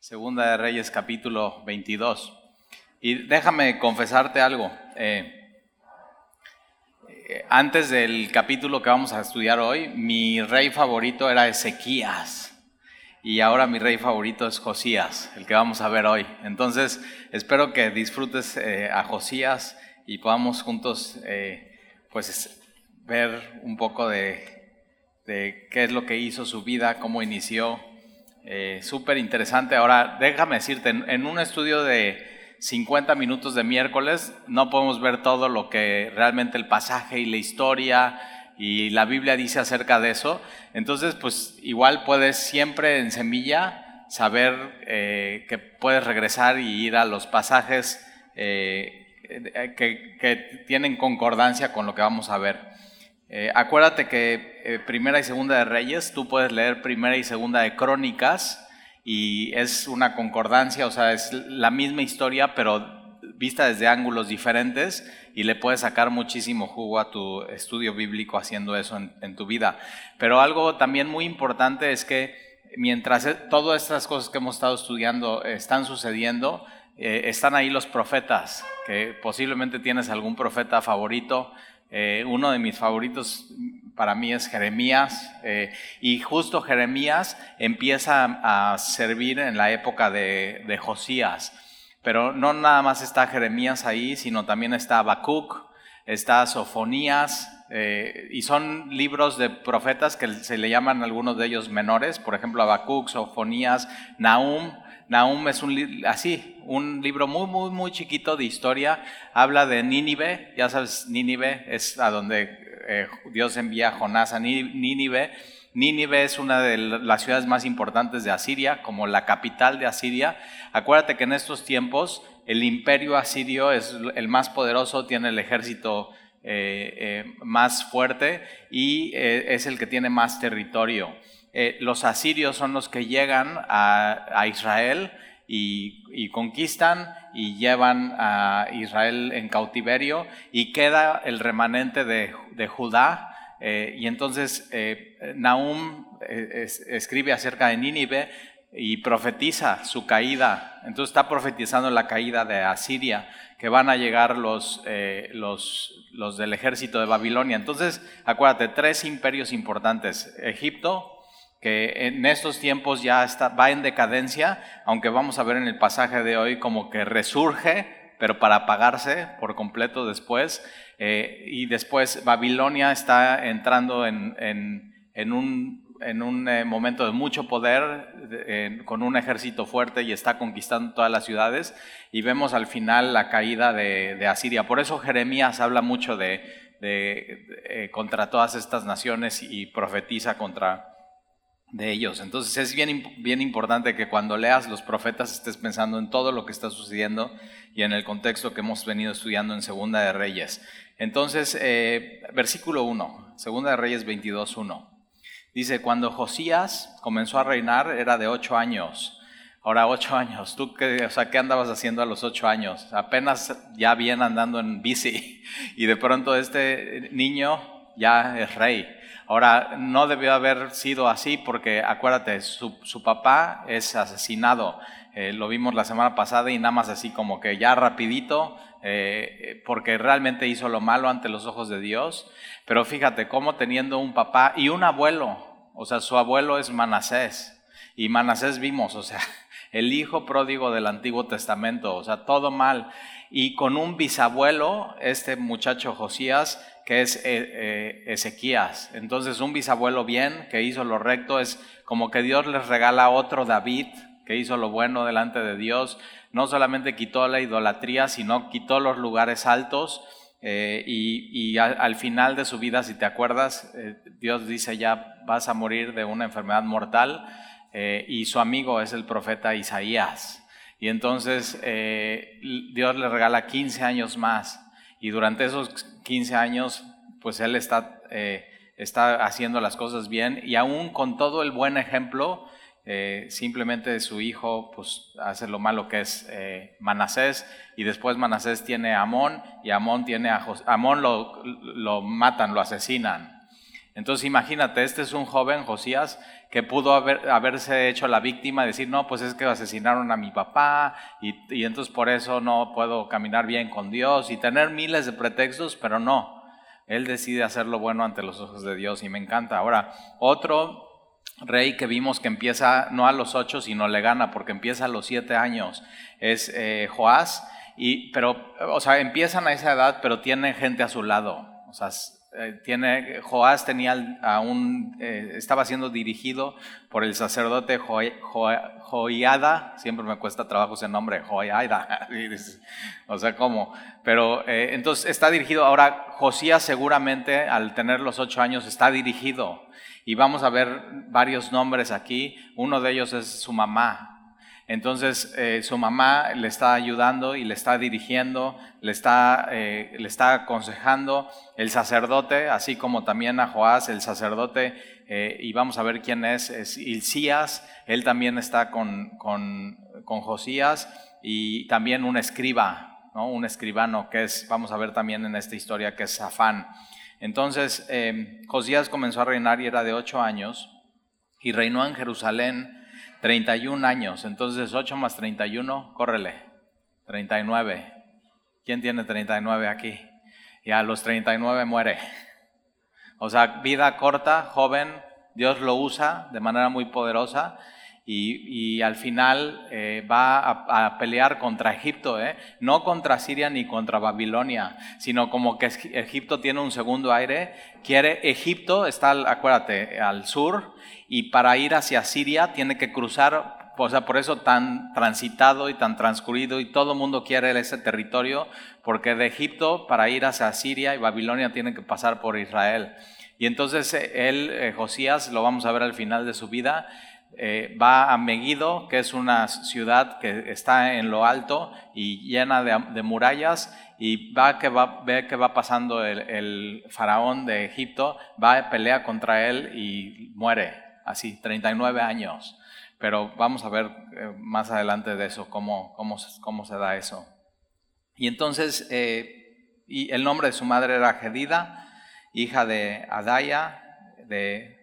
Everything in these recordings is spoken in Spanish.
Segunda de Reyes capítulo 22. Y déjame confesarte algo. Eh, eh, antes del capítulo que vamos a estudiar hoy, mi rey favorito era Ezequías. Y ahora mi rey favorito es Josías, el que vamos a ver hoy. Entonces, espero que disfrutes eh, a Josías y podamos juntos pues ver un poco de, de qué es lo que hizo su vida, cómo inició eh, Súper interesante. Ahora, déjame decirte, en, un estudio de 50 minutos de miércoles no podemos ver todo lo que realmente el pasaje y la historia y la Biblia dice acerca de eso. Entonces, pues igual puedes siempre en semilla saber eh, que puedes regresar y ir a los pasajes eh, que, que, tienen concordancia con lo que vamos a ver. Eh, acuérdate que eh, Primera y Segunda de Reyes, tú puedes leer Primera y Segunda de Crónicas y es una concordancia, o sea, es la misma historia, pero vista desde ángulos diferentes y le puedes sacar muchísimo jugo a tu estudio bíblico haciendo eso en, tu vida. Pero algo también muy importante es que mientras e, todas estas cosas que hemos estado estudiando están sucediendo, eh, están ahí los profetas, que posiblemente tienes algún profeta favorito, eh, uno de mis favoritos para mí es Jeremías eh, y justo Jeremías empieza a servir en la época de, Josías. Pero no nada más está Jeremías ahí, sino también está Habacuc, está Sofonías, eh, y son libros de profetas que se le llaman algunos de ellos menores, por ejemplo Habacuc, Sofonías, Nahum. Nahum es un así, un libro muy, muy, muy chiquito de historia. Habla de Nínive, ya sabes, Nínive es a donde eh, Dios envía a Jonás a Nínive. Nínive es una de las ciudades más importantes de Asiria, como la capital de Asiria. Acuérdate que en estos tiempos el imperio asirio es el más poderoso, tiene el ejército eh, eh, más fuerte y es el que tiene más territorio. Eh, los asirios son los que llegan a, Israel y, conquistan y llevan a Israel en cautiverio y queda el remanente de, Judá. Eh, y entonces eh, Nahum escribe acerca de Nínive y profetiza su caída. Entonces está profetizando la caída de Asiria, que van a llegar los, los, los del ejército de Babilonia. Entonces, acuérdate, tres imperios importantes, Egipto, que en estos tiempos ya está, va en decadencia, aunque vamos a ver en el pasaje de hoy como que resurge, pero para apagarse por completo después. Eh, y después Babilonia está entrando en, en, un, en un eh, momento de mucho poder, con un ejército fuerte y está conquistando todas las ciudades. Y vemos al final la caída de, Asiria. Por eso Jeremías habla mucho de, de eh, contra todas estas naciones y profetiza contra de ellos. Entonces es bien, bien importante que cuando leas los profetas estés pensando en todo lo que está sucediendo y en el contexto que hemos venido estudiando en Segunda de Reyes. Entonces, eh, versículo 1, Segunda de Reyes 22, 1. Dice, cuando Josías comenzó a reinar era de ocho años. Ahora, ocho años, ¿tú qué, o sea, qué andabas haciendo a los ocho años? Apenas ya bien andando en bici y de pronto este niño ya es rey. Ahora, no debió haber sido así porque, acuérdate, su, papá es asesinado. Eh, lo vimos la semana pasada y nada más así como que ya rapidito, eh, porque realmente hizo lo malo ante los ojos de Dios. Pero fíjate, cómo teniendo un papá y un abuelo, o sea, su abuelo es Manasés. Y Manasés vimos, o sea, el hijo pródigo del Antiguo Testamento, o sea, todo mal. Y con un bisabuelo, este muchacho Josías, que es eh, eh, Ezequías. Entonces un bisabuelo bien, que hizo lo recto, es como que Dios les regala otro David, que hizo lo bueno delante de Dios. No solamente quitó la idolatría, sino quitó los lugares altos. Eh, y, al, final de su vida, si te acuerdas, Dios dice ya vas a morir de una enfermedad mortal y su amigo es el profeta Isaías. Y entonces Dios le regala 15 años más y durante esos 15 años, pues él está, eh, está haciendo las cosas bien y aún con todo el buen ejemplo, eh, simplemente su hijo pues hace lo malo que es eh, Manasés y después Manasés tiene a Amón y Amón tiene a Amón lo, lo, matan, lo asesinan. Entonces imagínate, este es un joven, Josías, que pudo haber, haberse hecho la víctima, decir, no, pues es que asesinaron a mi papá y, entonces por eso no puedo caminar bien con Dios y tener miles de pretextos, pero no, él decide hacer lo bueno ante los ojos de Dios y me encanta. Ahora, otro rey que vimos que empieza no a los ocho, sino le gana porque empieza a los siete años, es eh, Joás, y, pero, o sea, empiezan a esa edad, pero tiene gente a su lado, o sea, eh, tiene, Joás tenía a un, eh, estaba siendo dirigido por el sacerdote Joiada, siempre me cuesta trabajo ese nombre, Joiada, o sea, ¿cómo? Pero eh, entonces está dirigido, ahora Josías seguramente al tener los ocho años está dirigido. Y vamos a ver varios nombres aquí, uno de ellos es su mamá, entonces eh, su mamá le está ayudando y le está dirigiendo, le está, eh, le está aconsejando. El sacerdote, así como también a Joás, el sacerdote, eh, y vamos a ver quién es, es Ilcías, él también está con, con, con Josías y también un escriba, ¿no? un escribano que es, vamos a ver también en esta historia, que es Safán. Entonces Josías comenzó a reinar y era de ocho años y reinó en Jerusalén 31 años, entonces 8 más 31, córrele, 39. ¿Quién tiene 39 aquí? Y a los 39 muere. O sea, vida corta, joven, Dios lo usa de manera muy poderosa y, al final eh, va a, pelear contra Egipto, ¿eh? no contra Siria ni contra Babilonia, sino como que Egipto tiene un segundo aire. Quiere, Egipto está, acuérdate, al sur y para ir hacia Siria tiene que cruzar, o sea, por eso tan transitado y tan transcurrido y todo el mundo quiere ese territorio, porque de Egipto para ir hacia Siria y Babilonia tiene que pasar por Israel. Y entonces eh, él, Josías, lo vamos a ver al final de su vida, eh, va a Megiddo, que es una ciudad que está en lo alto y llena de, murallas, y va que va, ve que va pasando el, faraón de Egipto, va pelea contra él y muere, así, 39 años. Pero vamos a ver eh, más adelante de eso, cómo, cómo, cómo se da eso. Y entonces, eh, y el nombre de su madre era Gedida, hija de Adaya, de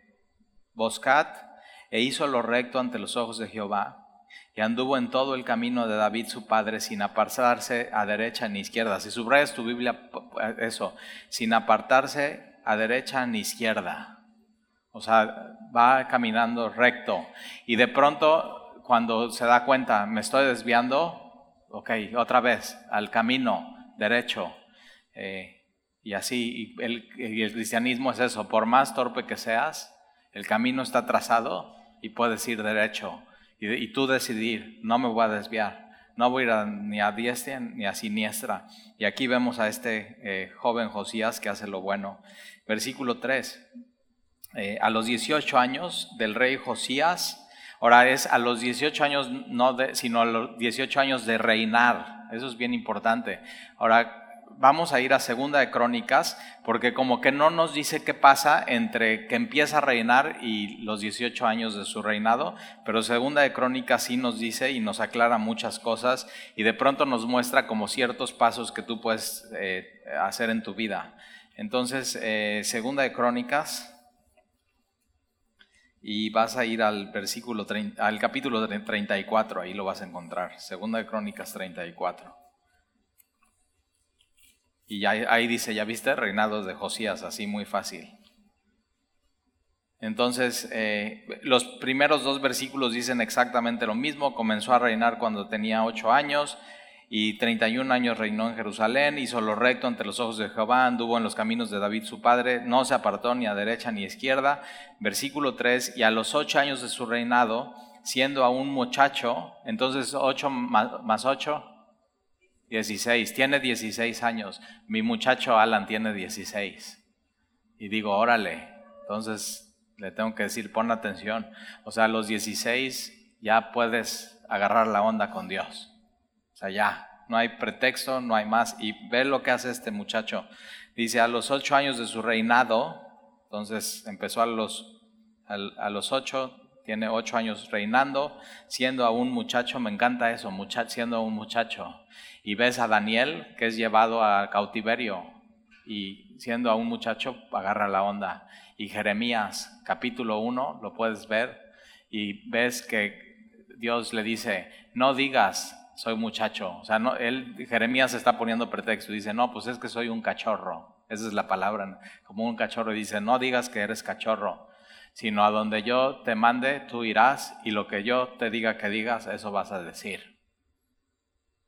Boscat, e hizo lo recto ante los ojos de Jehová, y anduvo en todo el camino de David su padre sin apartarse a derecha ni izquierda. Si subrayas tu Biblia, eso, sin apartarse a derecha ni izquierda. O sea, va caminando recto. Y de pronto, cuando se da cuenta, me estoy desviando, ok, otra vez, al camino derecho. Eh, y así, el, y el cristianismo es eso, por más torpe que seas, el camino está trazado y puedes ir derecho y, tú decidir, no me voy a desviar, no voy a ir ni a diestra ni a siniestra. Y aquí vemos a este eh, joven Josías que hace lo bueno. Versículo 3. Eh, a los 18 años del rey Josías, ahora es a los 18 años, no de, sino a los 18 años de reinar. Eso es bien importante. Ahora, vamos a ir a Segunda de Crónicas, porque como que no nos dice qué pasa entre que empieza a reinar y los 18 años de su reinado, pero Segunda de Crónicas sí nos dice y nos aclara muchas cosas y de pronto nos muestra como ciertos pasos que tú puedes eh, hacer en tu vida. Entonces, eh, Segunda de Crónicas, y vas a ir al versículo al capítulo 34, ahí lo vas a encontrar. Segunda de Crónicas 34. Y ahí dice, ya viste, reinados de Josías, así muy fácil. Entonces, eh, los primeros dos versículos dicen exactamente lo mismo. Comenzó a reinar cuando tenía ocho años y 31 años reinó en Jerusalén, hizo lo recto ante los ojos de Jehová, anduvo en los caminos de David su padre, no se apartó ni a derecha ni a izquierda. Versículo 3, y a los ocho años de su reinado, siendo aún muchacho, entonces ocho más ocho, 16, tiene 16 años. Mi muchacho Alan tiene 16. Y digo, órale. Entonces le tengo que decir, pon atención. O sea, a los 16 ya puedes agarrar la onda con Dios. O sea, ya, no hay pretexto, no hay más. Y ve lo que hace este muchacho. Dice, a los 8 años de su reinado, entonces empezó a los, a, los 8, tiene 8 años reinando, siendo aún muchacho, me encanta eso, muchacho, siendo un muchacho y ves a Daniel que es llevado a cautiverio y siendo aún muchacho agarra la onda. y Jeremías capítulo 1, lo puedes ver, y ves que Dios le dice, no digas, soy muchacho. O sea, no, él, Jeremías está poniendo pretexto, dice, no, pues es que soy un cachorro. Esa es la palabra, como un cachorro. Dice, no digas que eres cachorro, sino a donde yo te mande, tú irás, y lo que yo te diga que digas, eso vas a decir.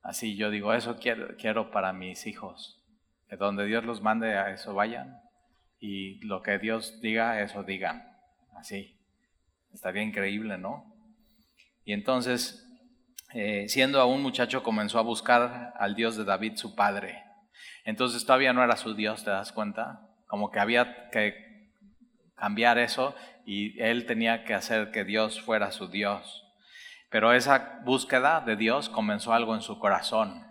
Así yo digo, eso quiero, quiero para mis hijos. Que donde Dios los mande, a eso vayan. Y lo que Dios diga, eso digan. Así. Estaría increíble, ¿no? Y entonces, eh, siendo aún muchacho, comenzó a buscar al Dios de David, su padre. Entonces todavía no era su Dios, ¿te das cuenta? Como que había que cambiar eso y él tenía que hacer que Dios fuera su Dios. Pero esa búsqueda de Dios comenzó algo en su corazón,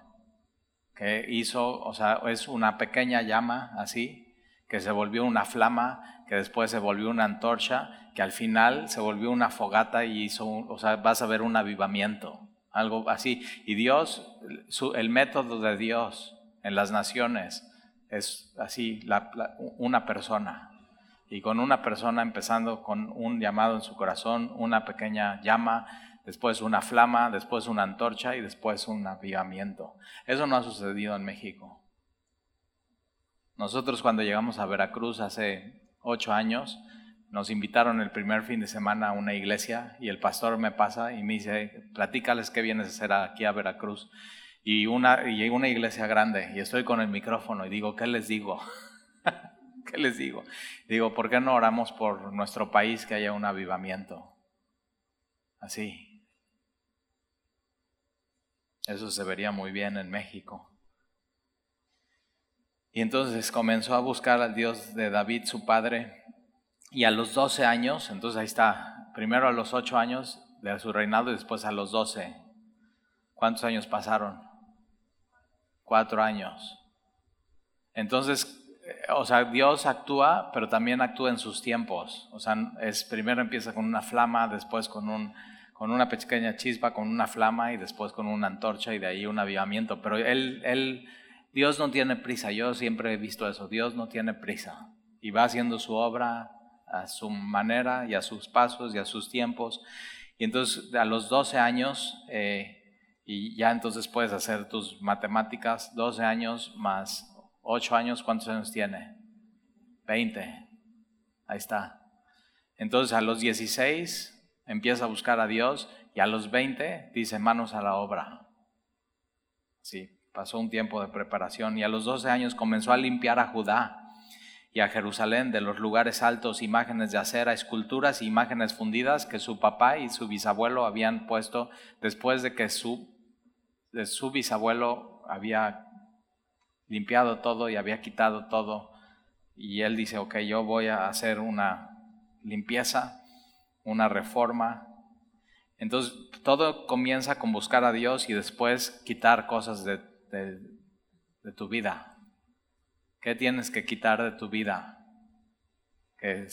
que hizo, o sea, es una pequeña llama así, que se volvió una flama, que después se volvió una antorcha, que al final se volvió una fogata y hizo, o sea, vas a ver un avivamiento, algo así. Y Dios, el método de Dios en las naciones es así, una persona. Y con una persona empezando con un llamado en su corazón, una pequeña llama, después una flama, después una antorcha y después un avivamiento. Eso no ha sucedido en México. Nosotros cuando llegamos a Veracruz hace ocho años, nos invitaron el primer fin de semana a una iglesia y el pastor me pasa y me dice, platícales qué vienes a hacer aquí a Veracruz. Y una, y una iglesia grande y estoy con el micrófono y digo, ¿qué les digo? ¿Qué les digo? Digo, ¿por qué no oramos por nuestro país que haya un avivamiento? Así, eso se vería muy bien en México. Y entonces comenzó a buscar al Dios de David, su padre, y a los 12 años, entonces ahí está, primero a los 8 años de su reinado y después a los 12. ¿Cuántos años pasaron? Cuatro años. Entonces, o sea, Dios actúa, pero también actúa en sus tiempos. O sea, es, primero empieza con una flama, después con un con una pequeña chispa, con una flama y después con una antorcha y de ahí un avivamiento. Pero él, él, Dios no tiene prisa. Yo siempre he visto eso. Dios no tiene prisa y va haciendo su obra a su manera y a sus pasos y a sus tiempos. Y entonces a los 12 años, eh, y ya entonces puedes hacer tus matemáticas, 12 años más 8 años, ¿cuántos años tiene? 20. Ahí está. Entonces a los 16 empieza a buscar a Dios y a los 20 dice manos a la obra. Sí, pasó un tiempo de preparación y a los 12 años comenzó a limpiar a Judá y a Jerusalén de los lugares altos, imágenes de acera, esculturas e imágenes fundidas que su papá y su bisabuelo habían puesto después de que su, de su bisabuelo había limpiado todo y había quitado todo. Y él dice, ok, yo voy a hacer una limpieza una reforma. Entonces, todo comienza con buscar a Dios y después quitar cosas de, tu vida. ¿Qué tienes que quitar de tu vida? Que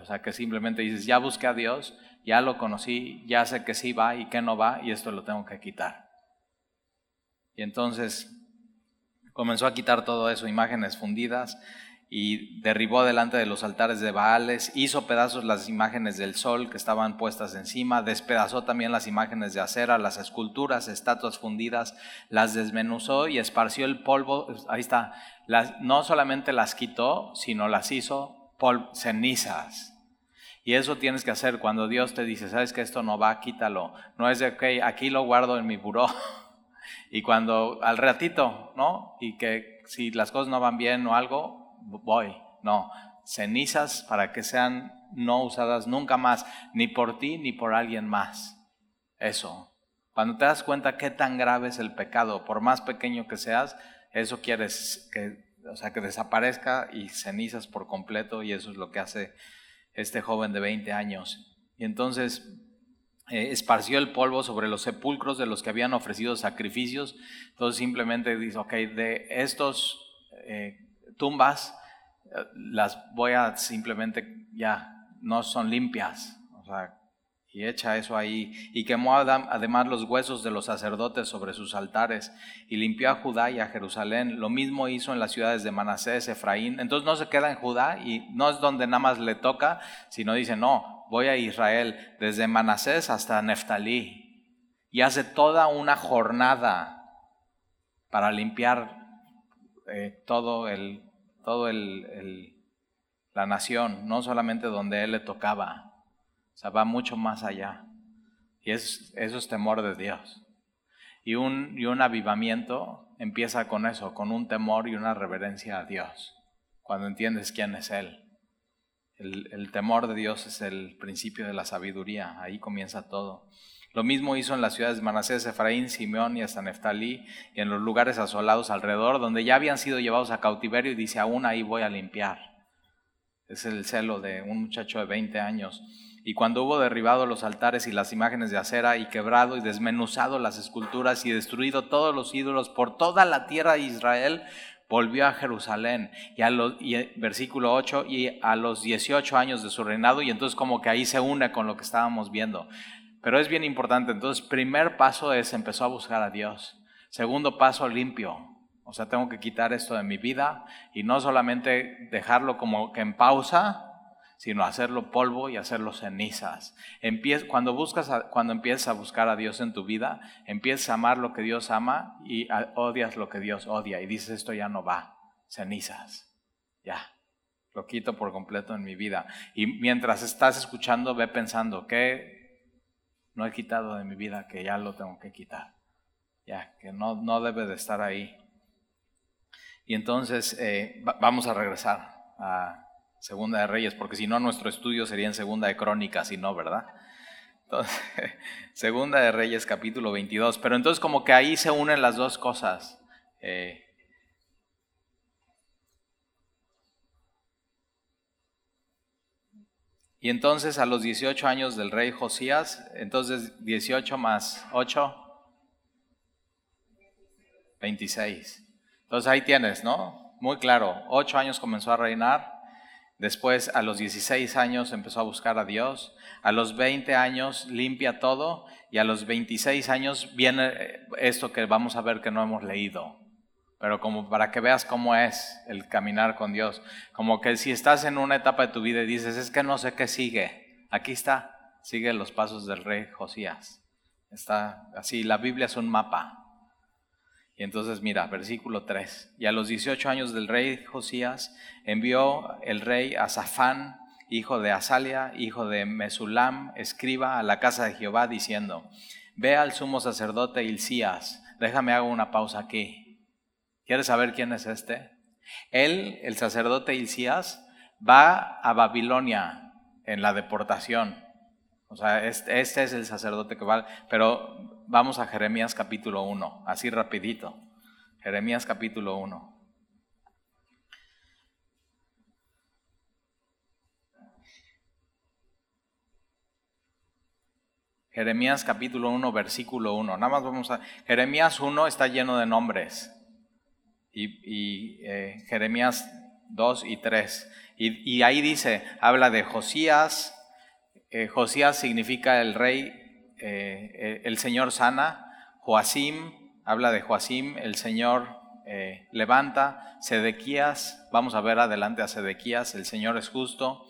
o sea, que simplemente dices, ya busqué a Dios, ya lo conocí, ya sé que sí va y que no va y esto lo tengo que quitar. Y entonces comenzó a quitar todo eso, imágenes fundidas, y derribó delante de los altares de Baales, hizo pedazos las imágenes del sol que estaban puestas encima, despedazó también las imágenes de acera, las esculturas, estatuas fundidas, las desmenuzó y esparció el polvo, ahí está, las, no solamente las quitó, sino las hizo cenizas. Y eso tienes que hacer cuando Dios te dice, sabes que esto no va, quítalo. No es de, ok, aquí lo guardo en mi buró. y cuando al ratito, ¿no? Y que si las cosas no van bien o algo, voy. No, cenizas para que sean no usadas nunca más, ni por ti ni por alguien más. Eso. Cuando te das cuenta qué tan grave es el pecado, por más pequeño que seas, eso quieres que, o sea, que desaparezca y cenizas por completo, y eso es lo que hace este joven de 20 años. Y entonces eh, esparció el polvo sobre los sepulcros de los que habían ofrecido sacrificios. Entonces simplemente dice, ok, de estos eh, tumbas las voy a simplemente, ya, no son limpias. O sea, y echa eso ahí, y quemó además los huesos de los sacerdotes sobre sus altares, y limpió a Judá y a Jerusalén. Lo mismo hizo en las ciudades de Manasés, Efraín. Entonces no se queda en Judá y no es donde nada más le toca, sino dice, no, voy a Israel, desde Manasés hasta Neftalí, y hace toda una jornada para limpiar eh, todo el, todo el, la nación, no solamente donde él le tocaba. O sea, va mucho más allá. Y es, eso es temor de Dios. Y un, y un avivamiento empieza con eso, con un temor y una reverencia a Dios, cuando entiendes quién es Él. El, temor de Dios es el principio de la sabiduría, ahí comienza todo. Lo mismo hizo en las ciudades de Manasés, Efraín, Simeón y hasta Neftalí, y en los lugares asolados alrededor, donde ya habían sido llevados a cautiverio, y dice, aún ahí voy a limpiar. Es el celo de un muchacho de 20 años y cuando hubo derribado los altares y las imágenes de acera y quebrado y desmenuzado las esculturas y destruido todos los ídolos por toda la tierra de Israel, volvió a Jerusalén. Y, a los, versículo 8, y a los 18 años de su reinado, y entonces como que ahí se une con lo que estábamos viendo. Pero es bien importante, entonces primer paso es empezó a buscar a Dios. Segundo paso, limpio. O sea, tengo que quitar esto de mi vida y no solamente dejarlo como que en pausa, sino hacerlo polvo y hacerlo cenizas. cuando, buscas cuando empiezas a buscar a Dios en tu vida, empiezas a amar lo que Dios ama y odias lo que Dios odia. Y dices, esto ya no va, cenizas, ya, lo quito por completo en mi vida. Y mientras estás escuchando, ve pensando, ¿qué no he quitado de mi vida que ya lo tengo que quitar? Ya, que no, no debe de estar ahí. Y entonces eh, vamos a regresar a Segunda de Reyes, porque si no nuestro estudio sería en Segunda de Crónicas y no, ¿verdad? Entonces, Segunda de Reyes capítulo 22. Pero entonces como que ahí se unen las dos cosas. Eh, y entonces a los 18 años del rey Josías, entonces 18 más 8, 26. Entonces ahí tienes, ¿no? Muy claro, 8 años comenzó a reinar, Después, a los 16 años, empezó a buscar a Dios. A los 20 años, limpia todo. Y a los 26 años viene eh, esto que vamos a ver que no hemos leído. Pero como para que veas cómo es el caminar con Dios. Como que si estás en una etapa de tu vida y dices, es que no sé qué sigue. Aquí está. Sigue los pasos del rey Josías. Está así. La Biblia es un mapa. Y entonces mira, versículo 3. Y a los 18 años del rey Josías envió el rey a Safán, hijo de Asalia, hijo de Mesulam, escriba a la casa de Jehová, diciendo, ve al sumo sacerdote Hilcías. Déjame hago una pausa aquí. ¿Quieres saber quién es este? Él, el sacerdote Hilcías, va a Babilonia en la deportación. O sea, este, este es el sacerdote que va, pero vamos a Jeremías capítulo 1, así rapidito. Jeremías capítulo 1. Jeremías capítulo 1, versículo 1. Nada más vamos a... Jeremías 1 está lleno de nombres. Y, eh, Jeremías 2 y 3. Y, ahí dice, habla de Josías. Eh, Josías significa el rey eh, el Señor sana, Joacim, habla de Joacim, el Señor eh, levanta, Sedequías, vamos a ver adelante a Sedequías, el Señor es justo,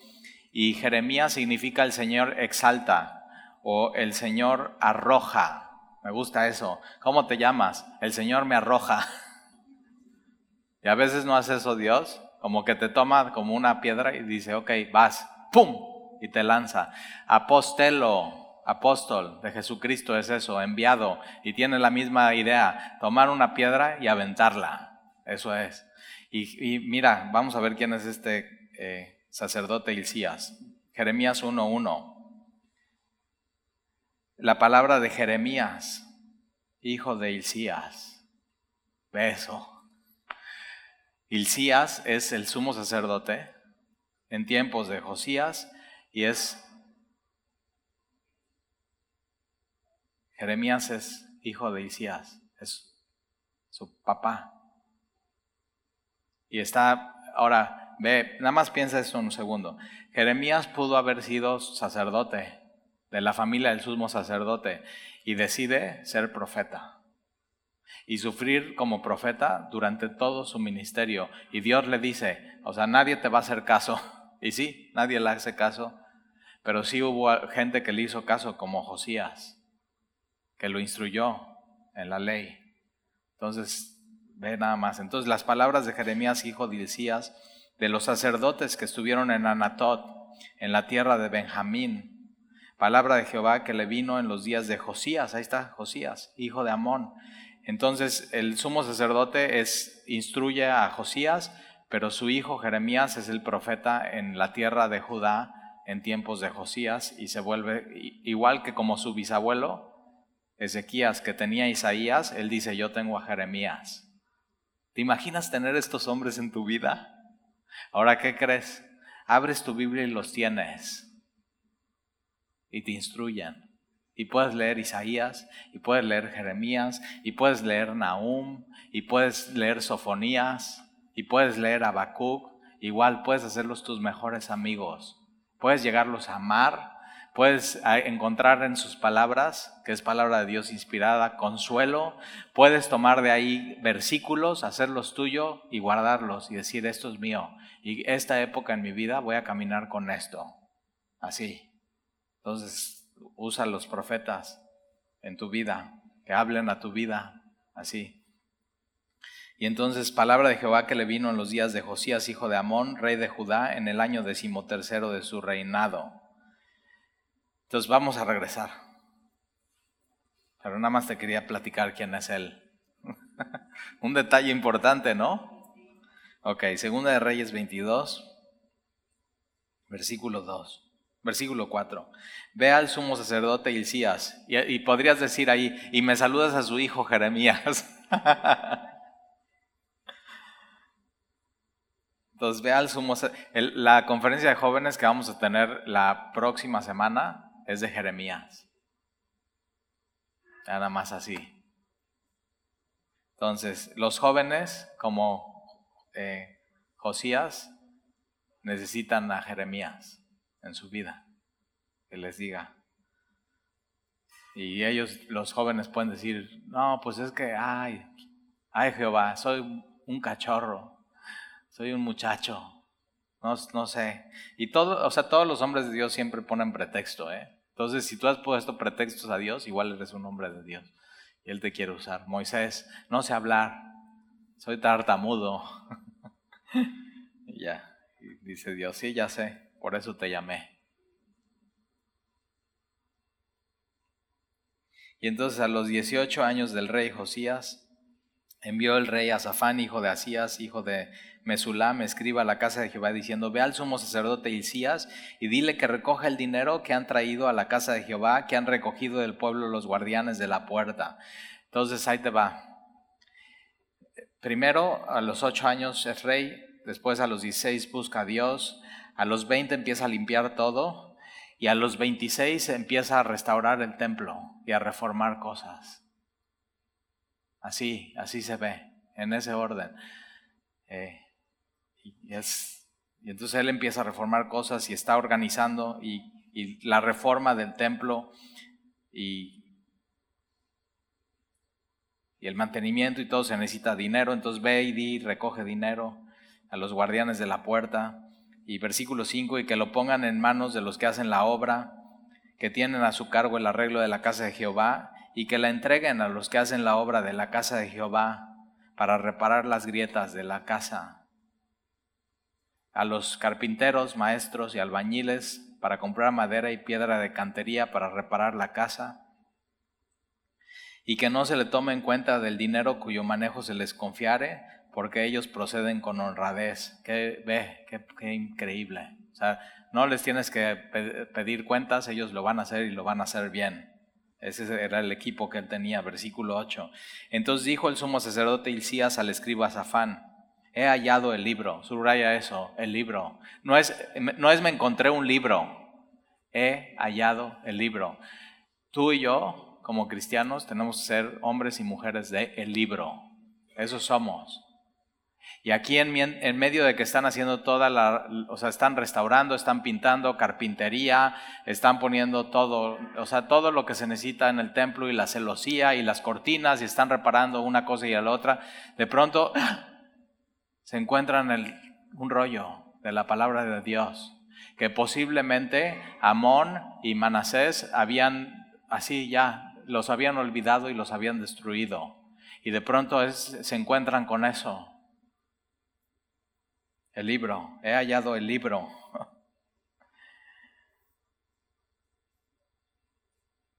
y Jeremías significa el Señor exalta o el Señor arroja. Me gusta eso. ¿Cómo te llamas? El Señor me arroja. Y a veces no hace eso Dios, como que te toma como una piedra y dice, ok, vas, ¡pum! Y te lanza. Apostelo, apóstol de Jesucristo es eso, enviado, y tiene la misma idea, tomar una piedra y aventarla. Eso es. Y, mira, vamos a ver quién es este eh, sacerdote Hilcías. Jeremías 1.1. La palabra de Jeremías, hijo de Hilcías. Beso. Hilcías es el sumo sacerdote en tiempos de Josías y es Jeremías es hijo de Isías, es su papá. Y está, ahora, ve, nada más piensa esto un segundo. Jeremías pudo haber sido sacerdote de la familia del sumo sacerdote, y decide ser profeta y sufrir como profeta durante todo su ministerio. Y Dios le dice, o sea, nadie te va a hacer caso. Y sí, nadie le hace caso, pero sí hubo gente que le hizo caso como Josías, que lo instruyó en la ley. Entonces, ve nada más. Entonces, las palabras de Jeremías, hijo de Isías, de los sacerdotes que estuvieron en Anatot, en la tierra de Benjamín, palabra de Jehová que le vino en los días de Josías, ahí está Josías, hijo de Amón, entonces el sumo sacerdote es, instruye a Josías, pero su hijo Jeremías es el profeta en la tierra de Judá en tiempos de Josías y se vuelve igual que como su bisabuelo Ezequías que tenía Isaías, él dice, yo tengo a Jeremías. ¿Te imaginas tener estos hombres en tu vida? Ahora, ¿qué crees? Abres tu Biblia y los tienes y te instruyen. Y puedes leer Isaías, y puedes leer Jeremías, y puedes leer Nahum, y puedes leer Sofonías, y puedes leer Habacuc. Igual puedes hacerlos tus mejores amigos. Puedes llegarlos a amar, puedes encontrar en sus palabras, que es palabra de Dios inspirada, consuelo. Puedes tomar de ahí versículos, hacerlos tuyo y guardarlos y decir, esto es mío. Y esta época en mi vida voy a caminar con esto. Así. Entonces, usa los profetas en tu vida, que hablen a tu vida así. Y entonces palabra de Jehová que le vino en los días de Josías, hijo de Amón, rey de Judá, en el año decimotercero de su reinado. Entonces vamos a regresar. Pero nada más te quería platicar quién es él. Un detalle importante, ¿no? Ok, segunda de Reyes 22, versículo 2. Versículo 4. Ve al sumo sacerdote Hilcías. Y, podrías decir ahí, y me saludas a su hijo Jeremías. Entonces ve al sumo La conferencia de jóvenes que vamos a tener la próxima semana es de Jeremías. Nada más así. Entonces, los jóvenes, como eh, Josías, necesitan a Jeremías en su vida, que les diga. Y ellos, los jóvenes, pueden decir, no, pues es que, ay, ay Jehová, soy un cachorro, soy un muchacho, no, sé. Y todo, o sea, todos los hombres de Dios siempre ponen pretexto, ¿eh? Entonces, si tú has puesto pretextos a Dios, igual eres un hombre de Dios. Y Él te quiere usar. Moisés, no sé hablar, soy tartamudo. y ya, dice Dios, sí, ya sé por eso te llamé. Y entonces a los 18 años del rey Josías, envió el rey a Safán, hijo de Asías, hijo de Mesulam, escriba a la casa de Jehová diciendo, ve al sumo sacerdote Isías y dile que recoja el dinero que han traído a la casa de Jehová, que han recogido del pueblo los guardianes de la puerta. Entonces ahí te va. Primero, a los ocho años es rey, después a los 16 busca a Dios, a los 20 empieza a limpiar todo y a los 26 empieza a restaurar el templo y a reformar cosas. Así, así se ve, en ese orden. Eh, y, es, y entonces él empieza a reformar cosas y está organizando y, la reforma del templo y, el mantenimiento y todo se necesita dinero, entonces ve y recoge dinero a los guardianes de la puerta y versículo 5, y que lo pongan en manos de los que hacen la obra, que tienen a su cargo el arreglo de la casa de Jehová, y que la entreguen a los que hacen la obra de la casa de Jehová para reparar las grietas de la casa, a los carpinteros, maestros y albañiles para comprar madera y piedra de cantería para reparar la casa, y que no se le tome en cuenta del dinero cuyo manejo se les confiare, porque ellos proceden con honradez. Que ve, qué, increíble. O sea, no les tienes que pedir cuentas, ellos lo van a hacer y lo van a hacer bien. Ese era el equipo que él tenía, versículo 8. Entonces dijo el sumo sacerdote Hilcías al escriba Zafán, he hallado el libro, subraya eso, el libro. No es, no es me encontré un libro, he hallado el libro. Tú y yo, como cristianos, tenemos que ser hombres y mujeres de el libro. Eso somos. Y aquí en, medio de que están haciendo toda la, o sea, están restaurando, están pintando, carpintería, están poniendo todo, o sea, todo lo que se necesita en el templo y la celosía y las cortinas y están reparando una cosa y la otra, de pronto se encuentran el, un rollo de la palabra de Dios, que posiblemente Amón y Manasés habían, así ya, los habían olvidado y los habían destruido. Y de pronto se encuentran con eso el libro, he hallado el libro.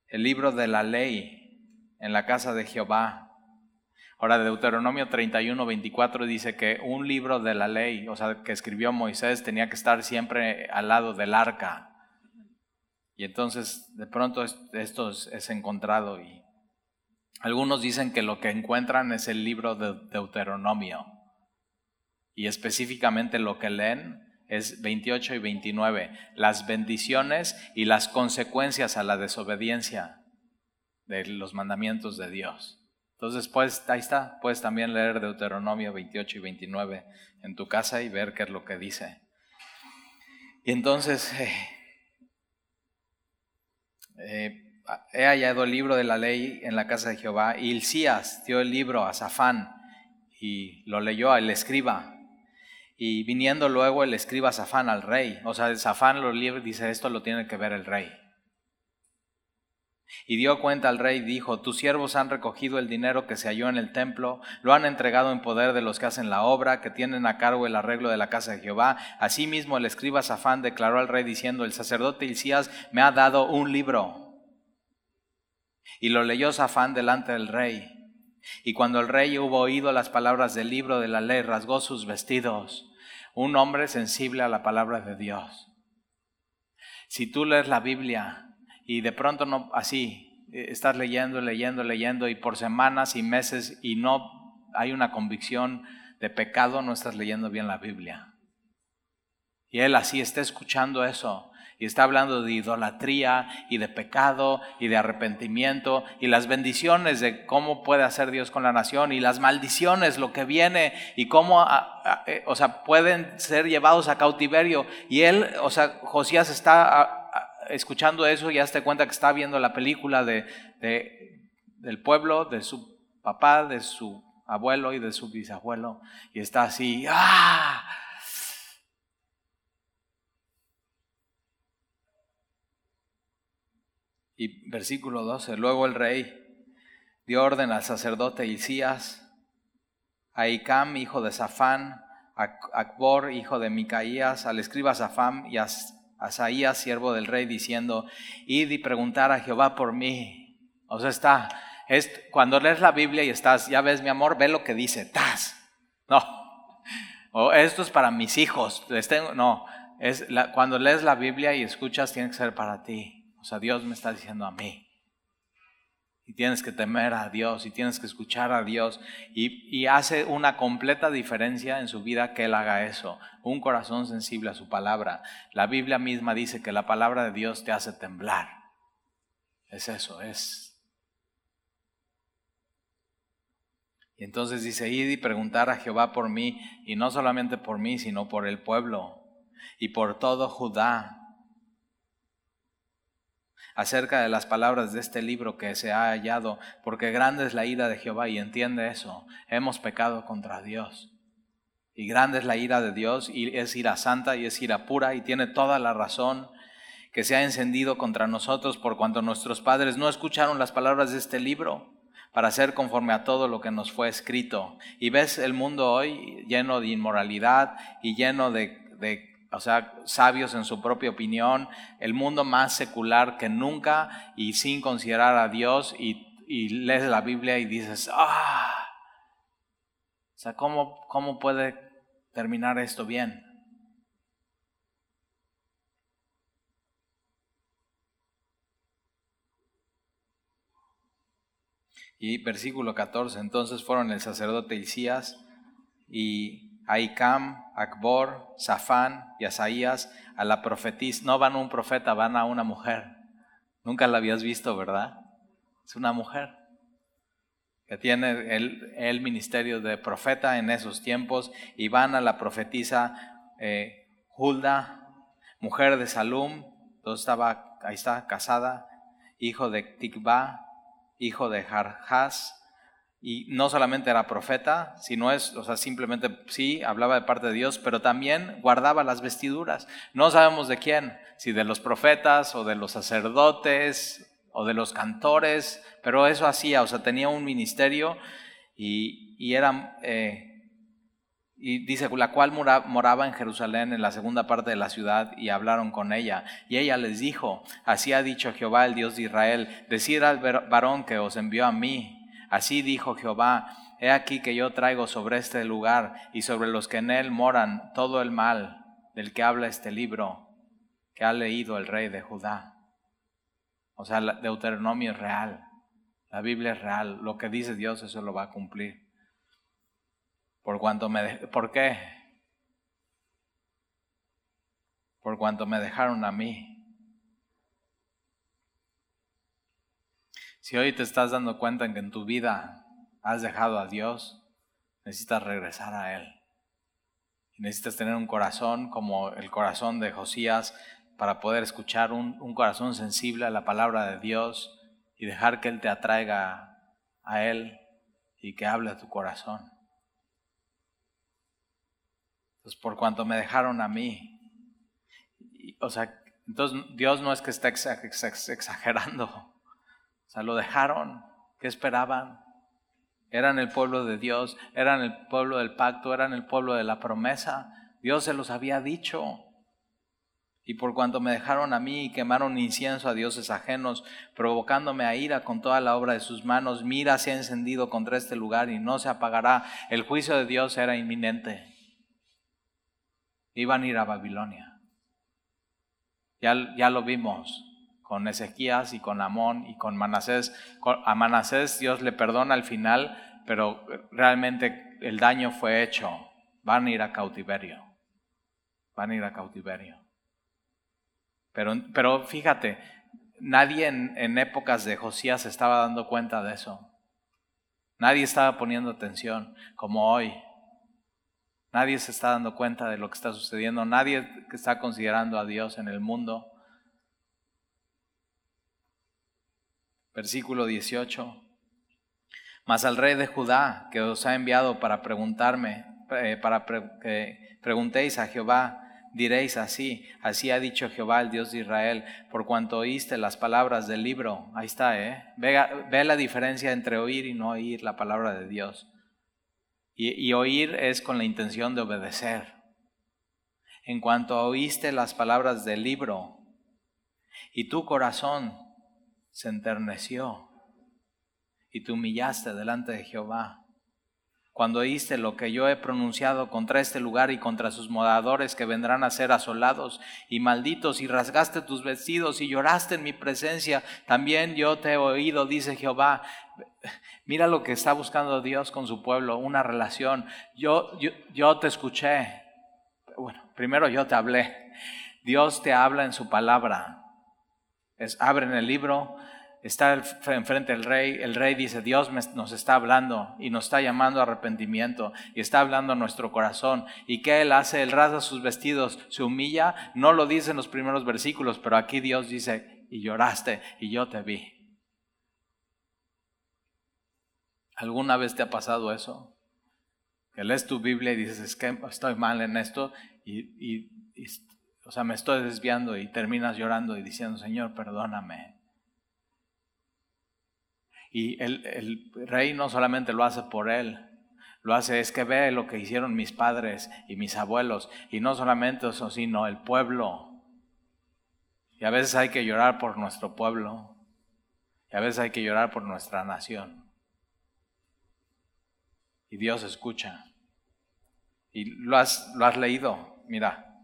El libro de la ley en la casa de Jehová. Ahora, Deuteronomio 31, 24 dice que un libro de la ley, o sea, que escribió Moisés, tenía que estar siempre al lado del arca. Y entonces, de pronto, esto es encontrado y algunos dicen que lo que encuentran es el libro de Deuteronomio. Y específicamente lo que leen es 28 y 29, las bendiciones y las consecuencias a la desobediencia de los mandamientos de Dios. Entonces, pues, ahí está, puedes también leer Deuteronomio 28 y 29 en tu casa y ver qué es lo que dice. Y entonces, eh, eh, he hallado el libro de la ley en la casa de Jehová, y Hilcías dio el libro a Safán y lo leyó al escriba y viniendo luego el escriba Safán al rey, o sea, Safán lo dice, esto lo tiene que ver el rey. Y dio cuenta al rey y dijo, tus siervos han recogido el dinero que se halló en el templo, lo han entregado en poder de los que hacen la obra, que tienen a cargo el arreglo de la casa de Jehová. Asimismo el escriba Safán declaró al rey diciendo, el sacerdote Hilcías me ha dado un libro. Y lo leyó Safán delante del rey. Y cuando el rey hubo oído las palabras del libro de la ley, rasgó sus vestidos. Un hombre sensible a la palabra de Dios. Si tú lees la Biblia y de pronto no así, eh, estás leyendo, leyendo, leyendo y por semanas y meses y no hay una convicción de pecado, no estás leyendo bien la Biblia. Y él así está escuchando eso y está hablando de idolatría y de pecado y de arrepentimiento y las bendiciones de cómo puede hacer Dios con la nación y las maldiciones, lo que viene y cómo, eh, o sea, pueden ser llevados a cautiverio. Y él, o sea, Josías está escuchando eso y hazte cuenta que está viendo la película de, del pueblo, de su papá, de su abuelo y de su bisabuelo y está así, ¡ah! Y versículo 12, luego el rey dio orden al sacerdote Isías, a Icam, hijo de Safán, a Acbor, hijo de Micaías, al escriba Safán y a Asaías, siervo del rey, diciendo, id y preguntar a Jehová por mí. O sea, está, es, cuando lees la Biblia y estás, ya ves mi amor, ve lo que dice, tas. No, o esto es para mis hijos, no, es cuando lees la Biblia y escuchas, tiene que ser para ti. O sea, Dios me está diciendo a mí. Y tienes que temer a Dios y tienes que escuchar a Dios. Y, hace una completa diferencia en su vida que Él haga eso. Un corazón sensible a su palabra. La Biblia misma dice que la palabra de Dios te hace temblar. Es eso, es. Y entonces dice, id y preguntar a Jehová por mí, y no solamente por mí, sino por el pueblo y por todo Judá acerca de las palabras de este libro que se ha hallado, porque grande es la ira de Jehová y entiende eso. Hemos pecado contra Dios. Y grande es la ira de Dios y es ira santa y es ira pura y tiene toda la razón que se ha encendido contra nosotros por cuanto nuestros padres no escucharon las palabras de este libro para ser conforme a todo lo que nos fue escrito. Y ves el mundo hoy lleno de inmoralidad y lleno de, de o sea, sabios en su propia opinión, el mundo más secular que nunca y sin considerar a Dios y, lees la Biblia y dices, ah, o sea, ¿cómo, ¿cómo puede terminar esto bien? Y versículo 14, entonces fueron el sacerdote Isías y Aicam, Akbor, Safán y Asaías a la profetisa. No van a un profeta, van a una mujer. Nunca la habías visto, ¿verdad? Es una mujer. que tiene el, ministerio de profeta en esos tiempos, y van a la profetisa eh, Hulda, mujer de Salum, entonces estaba, ahí está, casada, hijo de Tikba, hijo de Jarjas, y no solamente era profeta, sino es, o sea, simplemente sí, hablaba de parte de Dios, pero también guardaba las vestiduras. No sabemos de quién, si de los profetas o de los sacerdotes o de los cantores, pero eso hacía, o sea, tenía un ministerio y, y era, eh, y dice, la cual moraba en Jerusalén, en la segunda parte de la ciudad, y hablaron con ella. Y ella les dijo, así ha dicho Jehová, el Dios de Israel, decid al varón que os envió a mí, Así dijo Jehová, he aquí que yo traigo sobre este lugar y sobre los que en él moran todo el mal del que habla este libro que ha leído el rey de Judá. O sea, Deuteronomio es real, la Biblia es real, lo que dice Dios eso lo va a cumplir. Por cuanto me ¿Por qué? Por cuanto me dejaron a mí. Si hoy te estás dando cuenta en que en tu vida has dejado a Dios, necesitas regresar a Él. Necesitas tener un corazón como el corazón de Josías para poder escuchar un, corazón sensible a la palabra de Dios y dejar que Él te atraiga a Él y que hable a tu corazón. Entonces, por cuanto me dejaron a mí, o sea, entonces Dios no es que esté exagerando, lo dejaron. ¿Qué esperaban? Eran el pueblo de Dios, eran el pueblo del pacto, eran el pueblo de la promesa. Dios se los había dicho. Y por cuanto me dejaron a mí y quemaron incienso a dioses ajenos, provocándome a ira con toda la obra de sus manos, mira se ha encendido contra este lugar y no se apagará. El juicio de Dios era inminente. Iban a ir a Babilonia. Ya, ya lo vimos con Ezequías y con Amón y con Manasés. A Manasés Dios le perdona al final, pero realmente el daño fue hecho. Van a ir a cautiverio. Van a ir a cautiverio. Pero, pero fíjate, nadie en, en épocas de Josías estaba dando cuenta de eso. Nadie estaba poniendo atención como hoy. Nadie se está dando cuenta de lo que está sucediendo. Nadie está considerando a Dios en el mundo. Versículo 18. Mas al rey de Judá, que os ha enviado para preguntarme, eh, para que preguntéis a Jehová, diréis así, así ha dicho Jehová, el Dios de Israel, por cuanto oíste las palabras del libro. Ahí está, ¿eh? Ve, la diferencia entre oír y no oír la palabra de Dios. Y, y oír es con la intención de obedecer. En cuanto oíste las palabras del libro, y tu corazón se enterneció y te humillaste delante de Jehová. Cuando oíste lo que yo he pronunciado contra este lugar y contra sus moradores que vendrán a ser asolados y malditos, y rasgaste tus vestidos y lloraste en mi presencia, también yo te he oído, dice Jehová. Mira lo que está buscando Dios con su pueblo, una relación. Yo, yo, yo te escuché. Bueno, primero yo te hablé. Dios te habla en su palabra. Es, abren el libro, está enfrente del rey, el rey dice, Dios nos está hablando y nos está llamando a arrepentimiento y está hablando a nuestro corazón. ¿Y qué él hace? Él rasga sus vestidos, se humilla, no lo dice en los primeros versículos, pero aquí Dios dice, y lloraste y yo te vi. ¿Alguna vez te ha pasado eso? Que lees tu Biblia y dices, es que estoy mal en esto y o sea, me estoy desviando y terminas llorando y diciendo, Señor, perdóname. Y el, rey no solamente lo hace por él, lo hace es que ve lo que hicieron mis padres y mis abuelos. Y no solamente eso, sino el pueblo. Y a veces hay que llorar por nuestro pueblo. Y a veces hay que llorar por nuestra nación. Y Dios escucha. Y lo has, lo has leído. Mira,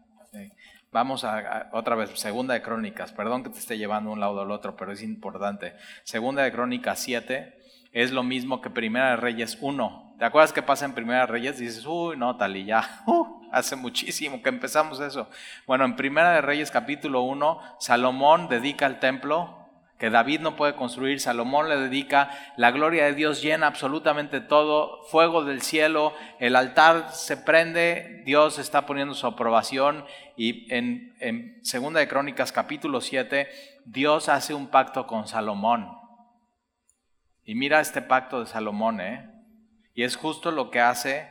Vamos a, otra vez, segunda de Crónicas, perdón que te esté llevando un lado al otro, pero es importante. Segunda de Crónicas 7 es lo mismo que Primera de Reyes 1. ¿Te acuerdas qué pasa en Primera de Reyes? Dices, uy, no, tal y ya. Uh, hace muchísimo que empezamos eso. Bueno, en Primera de Reyes capítulo 1, Salomón dedica el templo que David no puede construir, Salomón le dedica, la gloria de Dios llena absolutamente todo, fuego del cielo, el altar se prende, Dios está poniendo su aprobación y en, en Segunda de Crónicas capítulo 7, Dios hace un pacto con Salomón. Y mira este pacto de Salomón, ¿eh? Y es justo lo que hace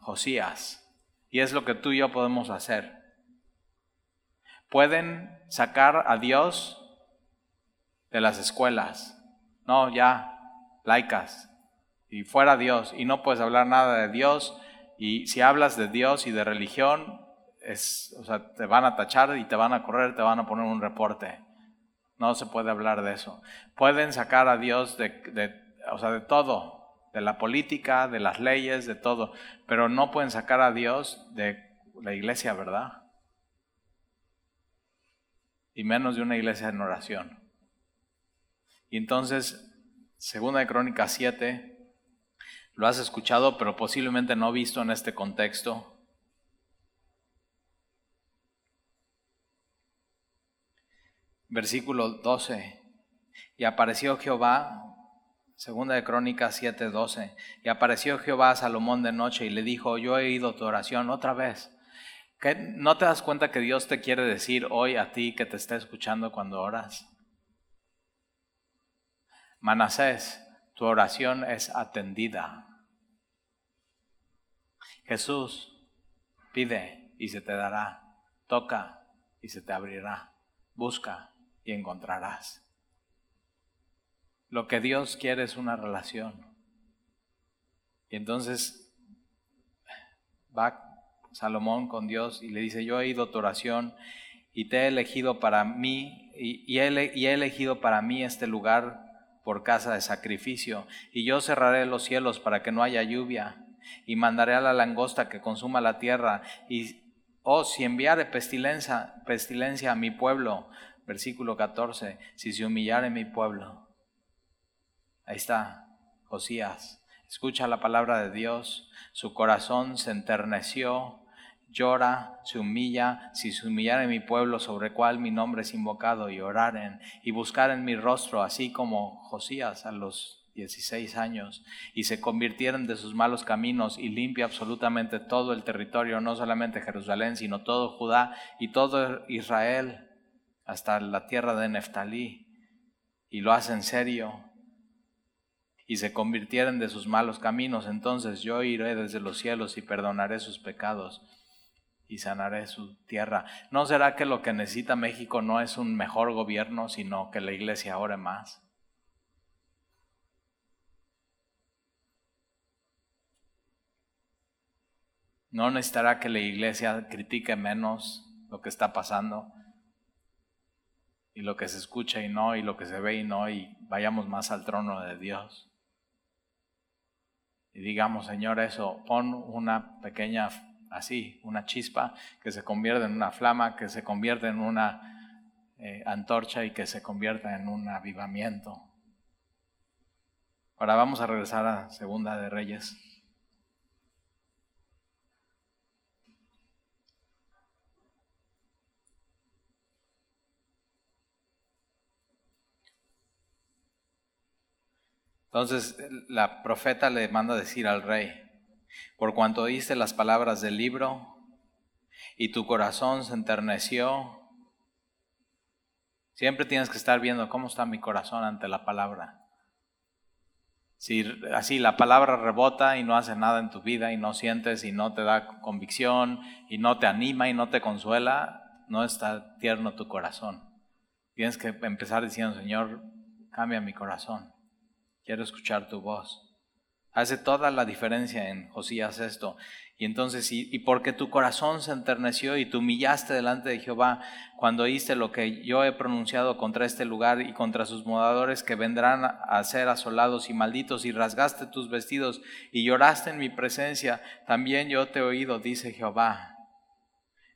Josías. Y es lo que tú y yo podemos hacer. Pueden sacar a Dios de las escuelas. No, ya, laicas. Y fuera Dios. Y no puedes hablar nada de Dios. Y si hablas de Dios y de religión, o sea, te van a tachar y te van a correr, te van a poner un reporte. No se puede hablar de eso. Pueden sacar a Dios de, de, o sea, de todo, de la política, de las leyes, de todo, pero no pueden sacar a Dios de la iglesia, ¿verdad? Y menos de una iglesia en oración. Y entonces, segunda de Crónicas 7, lo has escuchado, pero posiblemente no visto en este contexto. Versículo 12. Y apareció Jehová, segunda de Crónicas 7, 12. Y apareció Jehová a Salomón de noche y le dijo, yo he oído tu oración otra vez. ¿No te das cuenta que Dios te quiere decir hoy a ti que te está escuchando cuando oras? Manasés, tu oración es atendida. Jesús, pide y se te dará. Toca y se te abrirá. Busca y encontrarás. Lo que Dios quiere es una relación. Y entonces va Salomón con Dios y le dice, yo he oído tu oración y te he elegido para mí y, he, y he elegido para mí este lugar por casa de sacrificio, y yo cerraré los cielos para que no haya lluvia, y mandaré a la langosta que consuma la tierra, y oh, si enviare pestilencia, pestilencia a mi pueblo, versículo 14, si se humillare mi pueblo. Ahí está, Josías, escucha la palabra de Dios, su corazón se enterneció, llora, se humilla, si se humillare mi pueblo sobre cual mi nombre es invocado y oraren y buscaren mi rostro, así como Josías a los 16 años, y se convirtieron de sus malos caminos y limpia absolutamente todo el territorio, no solamente Jerusalén, sino todo Judá y todo Israel, hasta la tierra de Neftalí, y lo hace en serio, y se convirtieron de sus malos caminos, entonces yo iré desde los cielos y perdonaré sus pecados y sanaré su tierra. ¿No será que lo que necesita México no es un mejor gobierno, sino que la iglesia ore más? No necesitará que la iglesia critique menos lo que está pasando y lo que se escucha y no, y lo que se ve y no, y vayamos más al trono de Dios. Y digamos, Señor, eso, pon una pequeña así, una chispa que se convierte en una flama, que se convierte en una eh, antorcha y que se convierta en un avivamiento. Ahora vamos a regresar a Segunda de Reyes. Entonces la profeta le manda decir al rey, por cuanto oíste las palabras del libro y tu corazón se enterneció. Siempre tienes que estar viendo cómo está mi corazón ante la palabra. Si así la palabra rebota y no hace nada en tu vida y no sientes y no te da convicción y no te anima y no te consuela, no está tierno tu corazón. Tienes que empezar diciendo, Señor, cambia mi corazón. Quiero escuchar tu voz. Hace toda la diferencia en Josías esto. Y entonces, y, porque tu corazón se enterneció y te humillaste delante de Jehová cuando oíste lo que yo he pronunciado contra este lugar y contra sus moradores que vendrán a ser asolados y malditos, y rasgaste tus vestidos y lloraste en mi presencia, también yo te he oído, dice Jehová.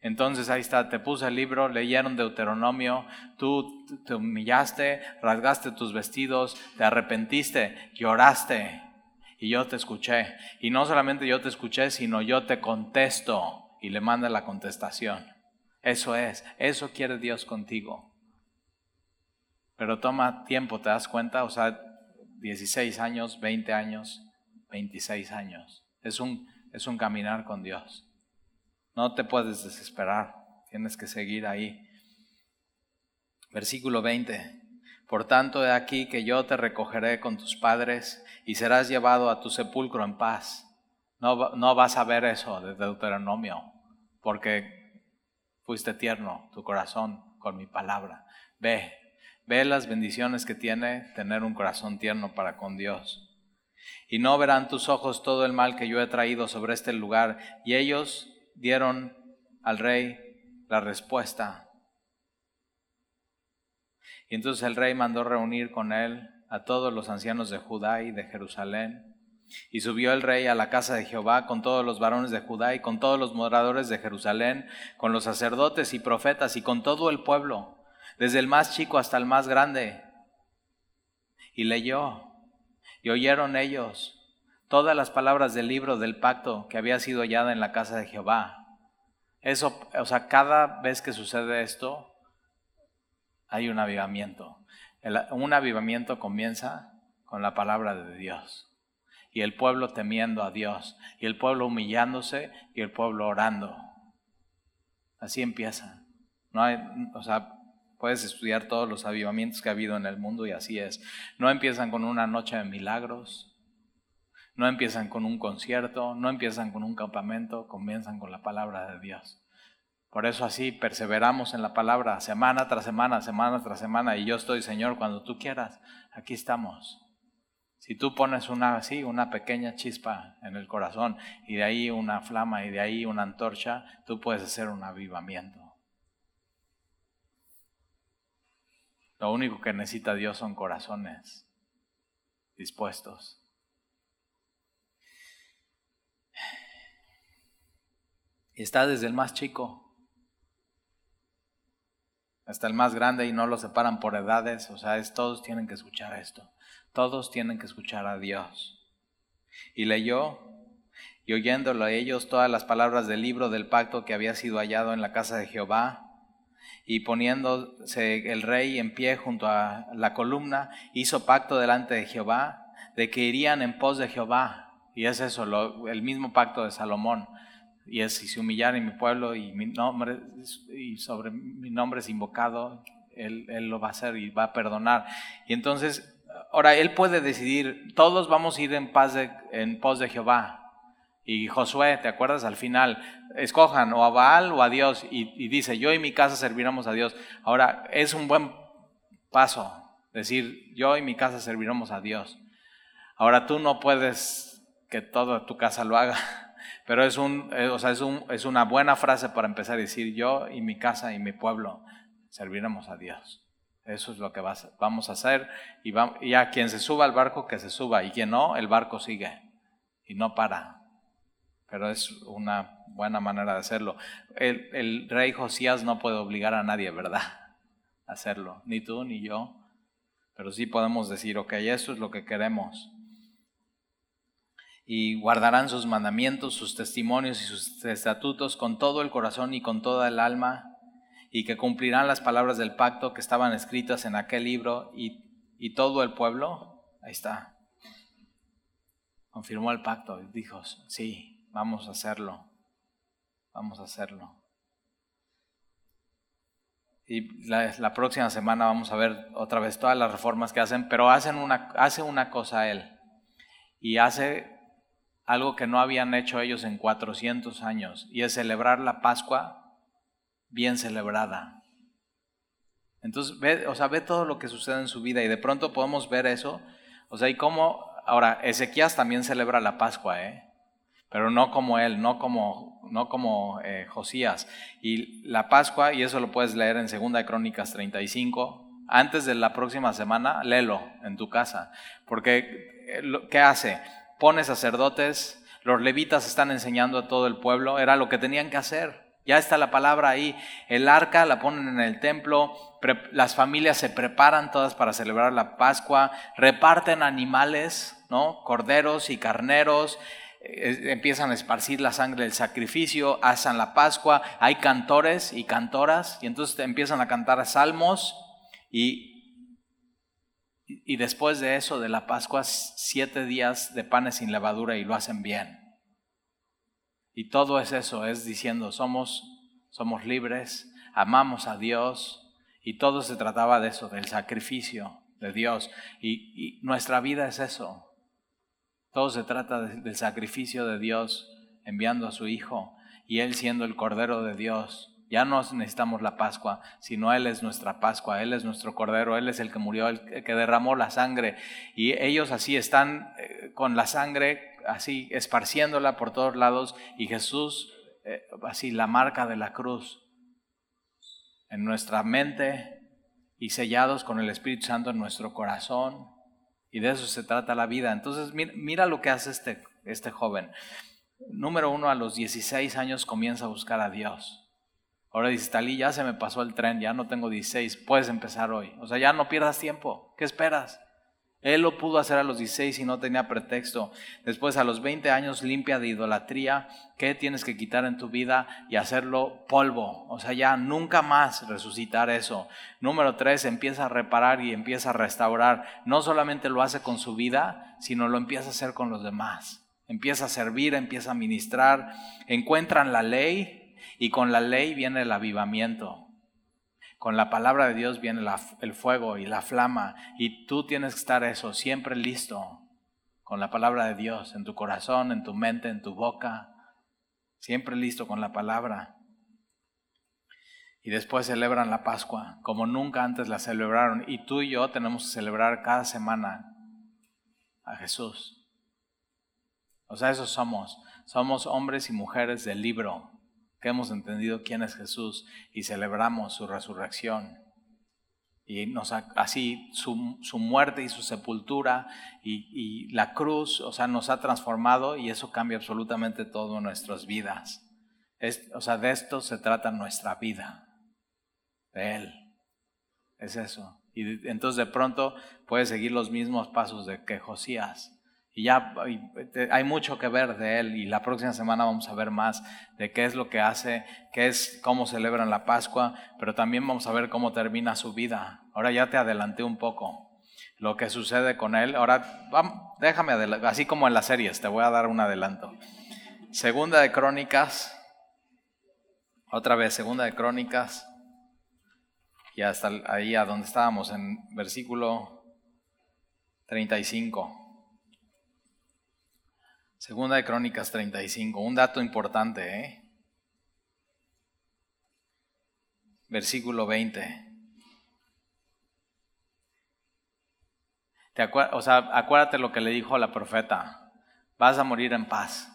Entonces ahí está, te puse el libro, leyeron Deuteronomio, tú te humillaste, rasgaste tus vestidos, te arrepentiste, lloraste y yo te escuché. Y no solamente yo te escuché, sino yo te contesto y le manda la contestación. Eso es, eso quiere Dios contigo. Pero toma tiempo, ¿te das cuenta? O sea, 16 años, 20 años, 26 años. Es un, es un caminar con Dios. No te puedes desesperar, tienes que seguir ahí. Versículo 20. Por tanto, he aquí que yo te recogeré con tus padres y serás llevado a tu sepulcro en paz. No, no vas a ver eso de Deuteronomio, porque fuiste tierno tu corazón con mi palabra. Ve, ve las bendiciones que tiene tener un corazón tierno para con Dios. Y no verán tus ojos todo el mal que yo he traído sobre este lugar. Y ellos dieron al rey la respuesta. Y entonces el rey mandó reunir con él a todos los ancianos de Judá y de Jerusalén. Y subió el rey a la casa de Jehová con todos los varones de Judá y con todos los moradores de Jerusalén, con los sacerdotes y profetas y con todo el pueblo, desde el más chico hasta el más grande. Y leyó, y oyeron ellos todas las palabras del libro del pacto que había sido hallada en la casa de Jehová. Eso, o sea, cada vez que sucede esto, hay un avivamiento. un avivamiento comienza con la palabra de Dios. Y el pueblo temiendo a Dios. Y el pueblo humillándose y el pueblo orando. Así empieza. No hay, o sea, puedes estudiar todos los avivamientos que ha habido en el mundo y así es. No empiezan con una noche de milagros, no empiezan con un concierto, no empiezan con un campamento, comienzan con la palabra de Dios. Por eso así perseveramos en la palabra semana tras semana, semana tras semana. Y yo estoy, Señor, cuando tú quieras, aquí estamos. Si tú pones una así, una pequeña chispa en el corazón y de ahí una flama y de ahí una antorcha, tú puedes hacer un avivamiento. Lo único que necesita Dios son corazones dispuestos. Está desde el más chico hasta el más grande y no lo separan por edades. O sea, es, todos tienen que escuchar esto. Todos tienen que escuchar a Dios. Y leyó, y oyéndolo a ellos todas las palabras del libro del pacto que había sido hallado en la casa de Jehová, y poniéndose el rey en pie junto a la columna, hizo pacto delante de Jehová de que irían en pos de Jehová. Y es eso, el mismo pacto de Salomón y es si se humillar en mi pueblo y mi nombre y sobre mi nombre es invocado, él, él, lo va a hacer y va a perdonar. Y entonces, ahora él puede decidir, todos vamos a ir en paz en pos de Jehová. Y Josué, ¿te acuerdas? Al final, escojan o a Baal o a Dios. Y, y dice, yo y mi casa serviremos a Dios. Ahora, es un buen paso decir, yo y mi casa serviremos a Dios. Ahora tú no puedes que toda tu casa lo haga. Pero es, un, eh, o sea, es, un, es una buena frase para empezar a decir, yo y mi casa y mi pueblo serviremos a Dios. Eso es lo que vamos a hacer. Y, y a quien se suba al barco, que se suba. Y quien no, el barco sigue. Y no para. Pero es una buena manera de hacerlo. El, el rey Josías no puede obligar a nadie, ¿verdad? A hacerlo. Ni tú ni yo. Pero sí podemos decir, ok, eso es lo que queremos y guardarán sus mandamientos, sus testimonios y sus estatutos con todo el corazón y con toda el alma, y que cumplirán las palabras del pacto que estaban escritas en aquel libro, y, y todo el pueblo, ahí está, confirmó el pacto y dijo, sí, vamos a hacerlo, vamos a hacerlo. Y la, la, próxima semana vamos a ver otra vez todas las reformas que hacen, pero hacen una, hace una cosa él. Y hace algo que no habían hecho ellos en 400 años, y es celebrar la Pascua bien celebrada. Entonces, ve, o sea, ve todo lo que sucede en su vida y de pronto podemos ver eso. O sea, y cómo, ahora, Ezequías también celebra la Pascua, ¿eh? Pero no como él, no como, no como eh, Josías. Y la Pascua, y eso lo puedes leer en 2 Crónicas 35, antes de la próxima semana, léelo en tu casa. Porque, eh, ¿qué hace? Pone sacerdotes, los levitas están enseñando a todo el pueblo, era lo que tenían que hacer. Ya está la palabra ahí. El arca la ponen en el templo, las familias se preparan todas para celebrar la Pascua, reparten animales, ¿no? Corderos y carneros, eh, empiezan a esparcir la sangre del sacrificio, hacen la Pascua, hay cantores y cantoras, y entonces empiezan a cantar salmos y y después de eso, de la Pascua, siete días de panes sin levadura y lo hacen bien. Y todo es eso, es diciendo, somos, somos libres, amamos a Dios, y todo se trataba de eso, del sacrificio de Dios. Y, nuestra vida es eso. Todo se trata del sacrificio de Dios enviando a su Hijo y Él siendo el Cordero de Dios ya no necesitamos la Pascua, sino Él es nuestra Pascua, Él es nuestro Cordero, Él es el que murió, el que derramó la sangre. Y ellos así están eh, con la sangre, así esparciéndola por todos lados, y Jesús, eh, así la marca de la cruz en nuestra mente y sellados con el Espíritu Santo en nuestro corazón. Y de eso se trata la vida. Entonces, mira, lo que hace este, este joven. Número uno, a los 16 años comienza a buscar a Dios. Ahora dices, Talí, ya se me pasó el tren, ya no tengo 16, puedes empezar hoy. O sea, ya no pierdas tiempo. ¿Qué esperas? Él lo pudo hacer a los 16 y no tenía pretexto. Después, a los 20 años, limpia de idolatría. ¿Qué tienes que quitar en tu vida y hacerlo polvo? O sea, ya nunca más resucitar eso. Número 3, empieza a reparar y empieza a restaurar. No solamente lo hace con su vida, sino lo empieza a hacer con los demás. Empieza a servir, empieza a ministrar. Encuentran la ley, y con la ley viene el avivamiento. Con la palabra de Dios viene el fuego y la flama. Y tú tienes que estar eso, siempre listo. Con la palabra de Dios, en tu corazón, en tu mente, en tu boca. Siempre listo con la palabra. Y después celebran la Pascua, como nunca antes la celebraron. Y tú y yo tenemos que celebrar cada semana a Jesús. O sea, esos somos. Somos hombres y mujeres del libro que hemos entendido quién es Jesús y celebramos su resurrección. Y nos así su, muerte y su sepultura y, la cruz, o sea, nos ha transformado y eso cambia absolutamente todo en nuestras vidas. o sea, de esto se trata nuestra vida, de Él. Es eso. Y entonces de pronto puedes seguir los mismos pasos de que Josías. Y ya hay mucho que ver de él y la próxima semana vamos a ver más de qué es lo que hace, qué es cómo celebran la Pascua, pero también vamos a ver cómo termina su vida. Ahora ya te adelanté un poco lo que sucede con él. Ahora déjame así como en las series, te voy a dar un adelanto. Segunda de Crónicas, otra vez, segunda de Crónicas, y hasta ahí a donde estábamos en versículo 35. Segunda de Crónicas 35, un dato importante, ¿eh? Versículo 20. ¿Te o sea, acuérdate lo que le dijo la profeta. Vas a morir en paz.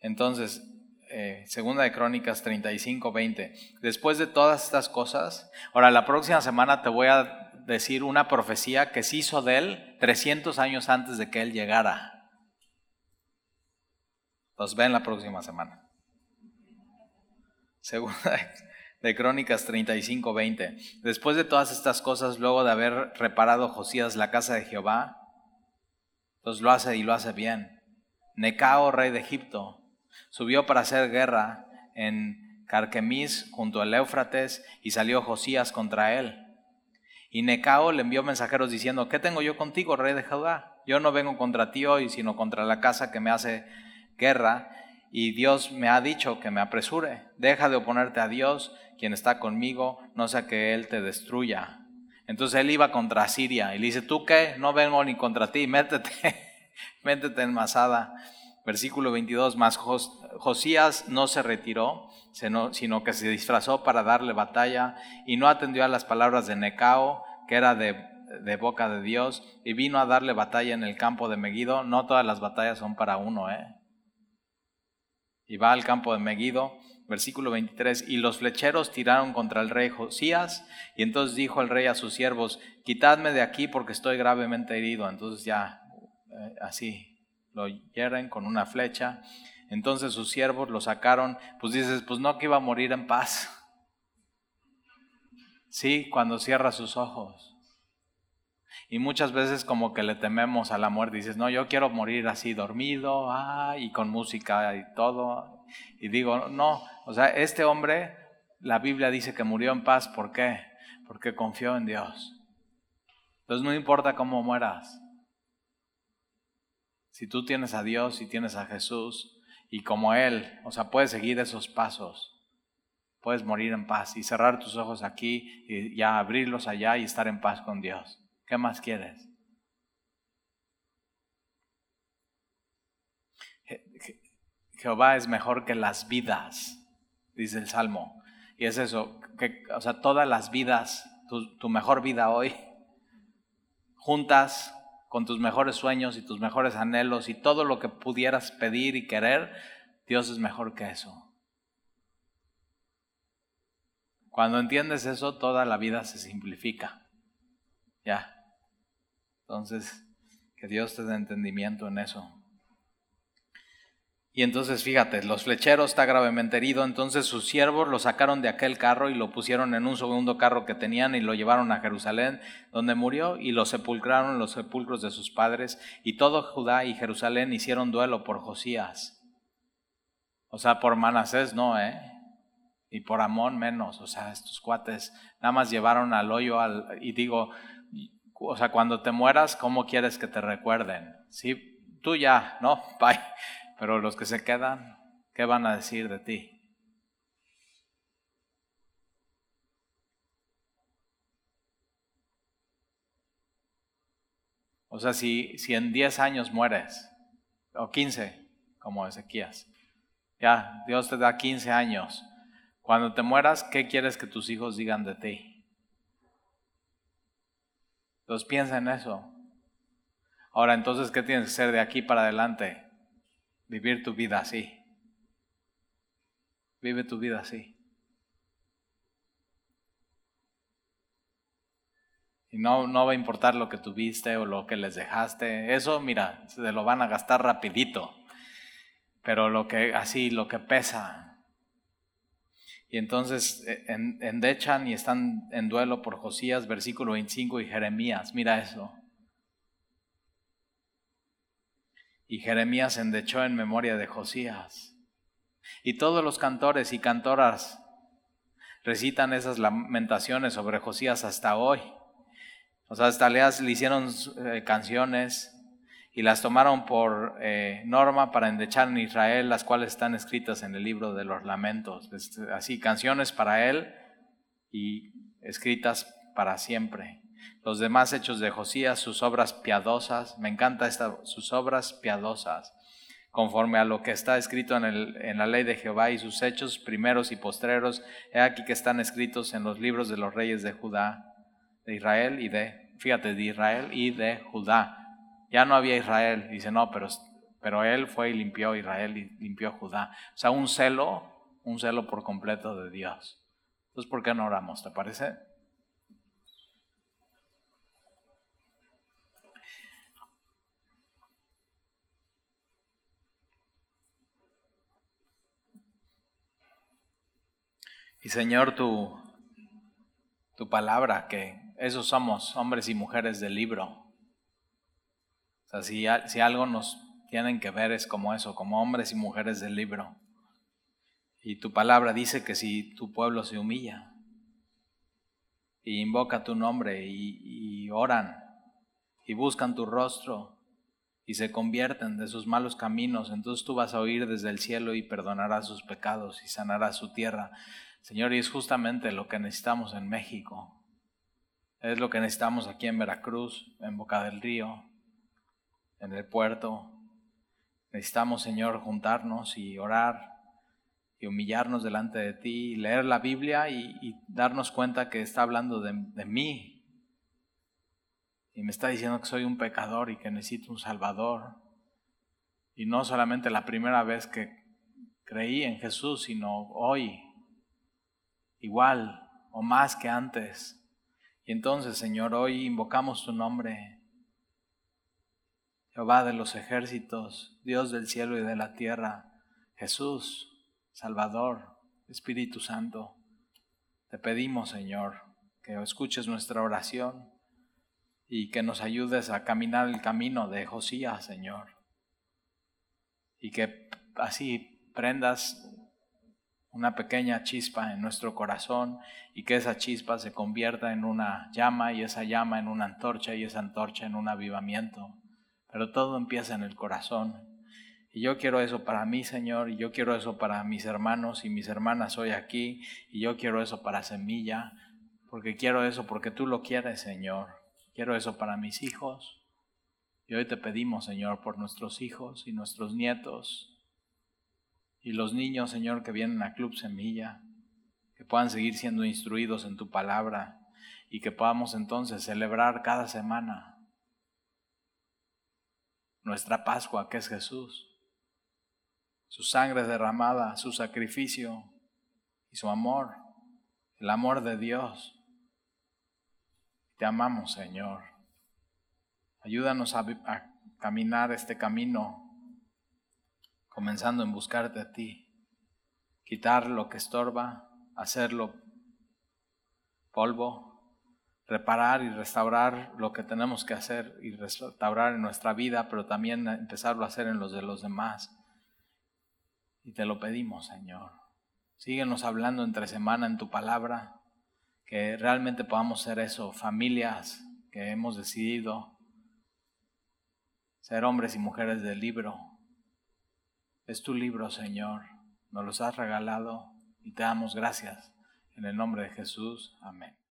Entonces, eh, segunda de Crónicas 35, 20. Después de todas estas cosas, ahora la próxima semana te voy a decir una profecía que se hizo de él 300 años antes de que él llegara. Los ven la próxima semana. Segunda de Crónicas 35, 20. Después de todas estas cosas, luego de haber reparado Josías la casa de Jehová, entonces lo hace y lo hace bien. Necao, rey de Egipto, subió para hacer guerra en Carquemis junto al Éufrates y salió Josías contra él. Y Necao le envió mensajeros diciendo, ¿qué tengo yo contigo, rey de Judá? Yo no vengo contra ti hoy, sino contra la casa que me hace guerra, y Dios me ha dicho que me apresure. Deja de oponerte a Dios, quien está conmigo, no sea que Él te destruya. Entonces él iba contra Siria y le dice, ¿tú qué? No vengo ni contra ti, métete, métete en Masada. Versículo 22, más Josías no se retiró, sino que se disfrazó para darle batalla y no atendió a las palabras de Necao, que era de, boca de Dios, y vino a darle batalla en el campo de Megido. No todas las batallas son para uno, ¿eh? Y va al campo de Megido, versículo 23, y los flecheros tiraron contra el rey Josías, y entonces dijo el rey a sus siervos, quitadme de aquí porque estoy gravemente herido. Entonces ya, eh, así, lo hieren con una flecha. Entonces sus siervos lo sacaron, pues dices, pues no que iba a morir en paz. Sí, cuando cierra sus ojos. Y muchas veces como que le tememos a la muerte, dices, no, yo quiero morir así dormido, ah, y con música y todo. Y digo, no, o sea, este hombre, la Biblia dice que murió en paz, ¿por qué? porque confió en Dios. Entonces no importa cómo mueras. Si tú tienes a Dios y tienes a Jesús y como Él, o sea, puedes seguir esos pasos. Puedes morir en paz y cerrar tus ojos aquí y ya abrirlos allá y estar en paz con Dios. ¿Qué más quieres? Jehová es mejor que las vidas, dice el Salmo. Y es eso, que, o sea, todas las vidas, tu, tu mejor vida hoy, juntas con tus mejores sueños y tus mejores anhelos y todo lo que pudieras pedir y querer, Dios es mejor que eso. Cuando entiendes eso, toda la vida se simplifica. Ya. Entonces, que Dios te dé entendimiento en eso. Y entonces fíjate, los flecheros está gravemente herido, entonces sus siervos lo sacaron de aquel carro y lo pusieron en un segundo carro que tenían y lo llevaron a Jerusalén, donde murió, y lo sepulcraron en los sepulcros de sus padres, y todo Judá y Jerusalén hicieron duelo por Josías. O sea, por Manasés no, ¿eh? Y por Amón menos, o sea, estos cuates nada más llevaron al hoyo al, y digo, o sea, cuando te mueras, ¿cómo quieres que te recuerden? Sí, tú ya, ¿no? Bye. Pero los que se quedan, ¿qué van a decir de ti? O sea, si, si en 10 años mueres, o 15, como Ezequías, ya, Dios te da 15 años. Cuando te mueras, ¿qué quieres que tus hijos digan de ti? Entonces piensa en eso. Ahora, entonces, ¿qué tienes que hacer de aquí para adelante? Vivir tu vida así. Vive tu vida así. Y no, no va a importar lo que tuviste o lo que les dejaste. Eso, mira, se lo van a gastar rapidito. Pero lo que, así, lo que pesa. Y entonces eh, endechan y están en duelo por Josías, versículo 25 y Jeremías. Mira eso. Y Jeremías endechó en memoria de Josías. Y todos los cantores y cantoras recitan esas lamentaciones sobre Josías hasta hoy. O sea, hasta le hicieron eh, canciones y las tomaron por eh, norma para endechar en Israel, las cuales están escritas en el libro de los lamentos. Así, canciones para él y escritas para siempre los demás hechos de Josías, sus obras piadosas, me encanta esta, sus obras piadosas, conforme a lo que está escrito en, el, en la ley de Jehová y sus hechos primeros y postreros, he aquí que están escritos en los libros de los reyes de Judá, de Israel y de, fíjate, de Israel y de Judá. Ya no había Israel, dice, no, pero, pero él fue y limpió Israel y limpió Judá. O sea, un celo, un celo por completo de Dios. Entonces, ¿por qué no oramos? ¿Te parece? Y Señor, tu, tu palabra, que esos somos hombres y mujeres del libro. O sea, si, si algo nos tienen que ver es como eso, como hombres y mujeres del libro. Y tu palabra dice que si tu pueblo se humilla y invoca tu nombre y, y oran y buscan tu rostro y se convierten de sus malos caminos, entonces tú vas a oír desde el cielo y perdonarás sus pecados y sanarás su tierra. Señor, y es justamente lo que necesitamos en México. Es lo que necesitamos aquí en Veracruz, en Boca del Río, en el puerto. Necesitamos, Señor, juntarnos y orar y humillarnos delante de ti, y leer la Biblia y, darnos cuenta que está hablando de, de mí. Y me está diciendo que soy un pecador y que necesito un Salvador. Y no solamente la primera vez que creí en Jesús, sino hoy igual o más que antes. Y entonces, Señor, hoy invocamos tu nombre, Jehová de los ejércitos, Dios del cielo y de la tierra, Jesús, Salvador, Espíritu Santo. Te pedimos, Señor, que escuches nuestra oración y que nos ayudes a caminar el camino de Josías, Señor. Y que así prendas una pequeña chispa en nuestro corazón y que esa chispa se convierta en una llama y esa llama en una antorcha y esa antorcha en un avivamiento. Pero todo empieza en el corazón. Y yo quiero eso para mí, Señor, y yo quiero eso para mis hermanos y mis hermanas hoy aquí, y yo quiero eso para Semilla, porque quiero eso porque tú lo quieres, Señor. Quiero eso para mis hijos. Y hoy te pedimos, Señor, por nuestros hijos y nuestros nietos, y los niños, Señor, que vienen a Club Semilla, que puedan seguir siendo instruidos en tu palabra y que podamos entonces celebrar cada semana nuestra Pascua, que es Jesús, su sangre derramada, su sacrificio y su amor, el amor de Dios. Te amamos, Señor. Ayúdanos a, a caminar este camino comenzando en buscarte a ti, quitar lo que estorba, hacerlo polvo, reparar y restaurar lo que tenemos que hacer y restaurar en nuestra vida, pero también empezarlo a hacer en los de los demás. Y te lo pedimos, Señor. Síguenos hablando entre semana en tu palabra, que realmente podamos ser eso, familias que hemos decidido ser hombres y mujeres del libro, es tu libro, Señor. Nos los has regalado y te damos gracias. En el nombre de Jesús. Amén.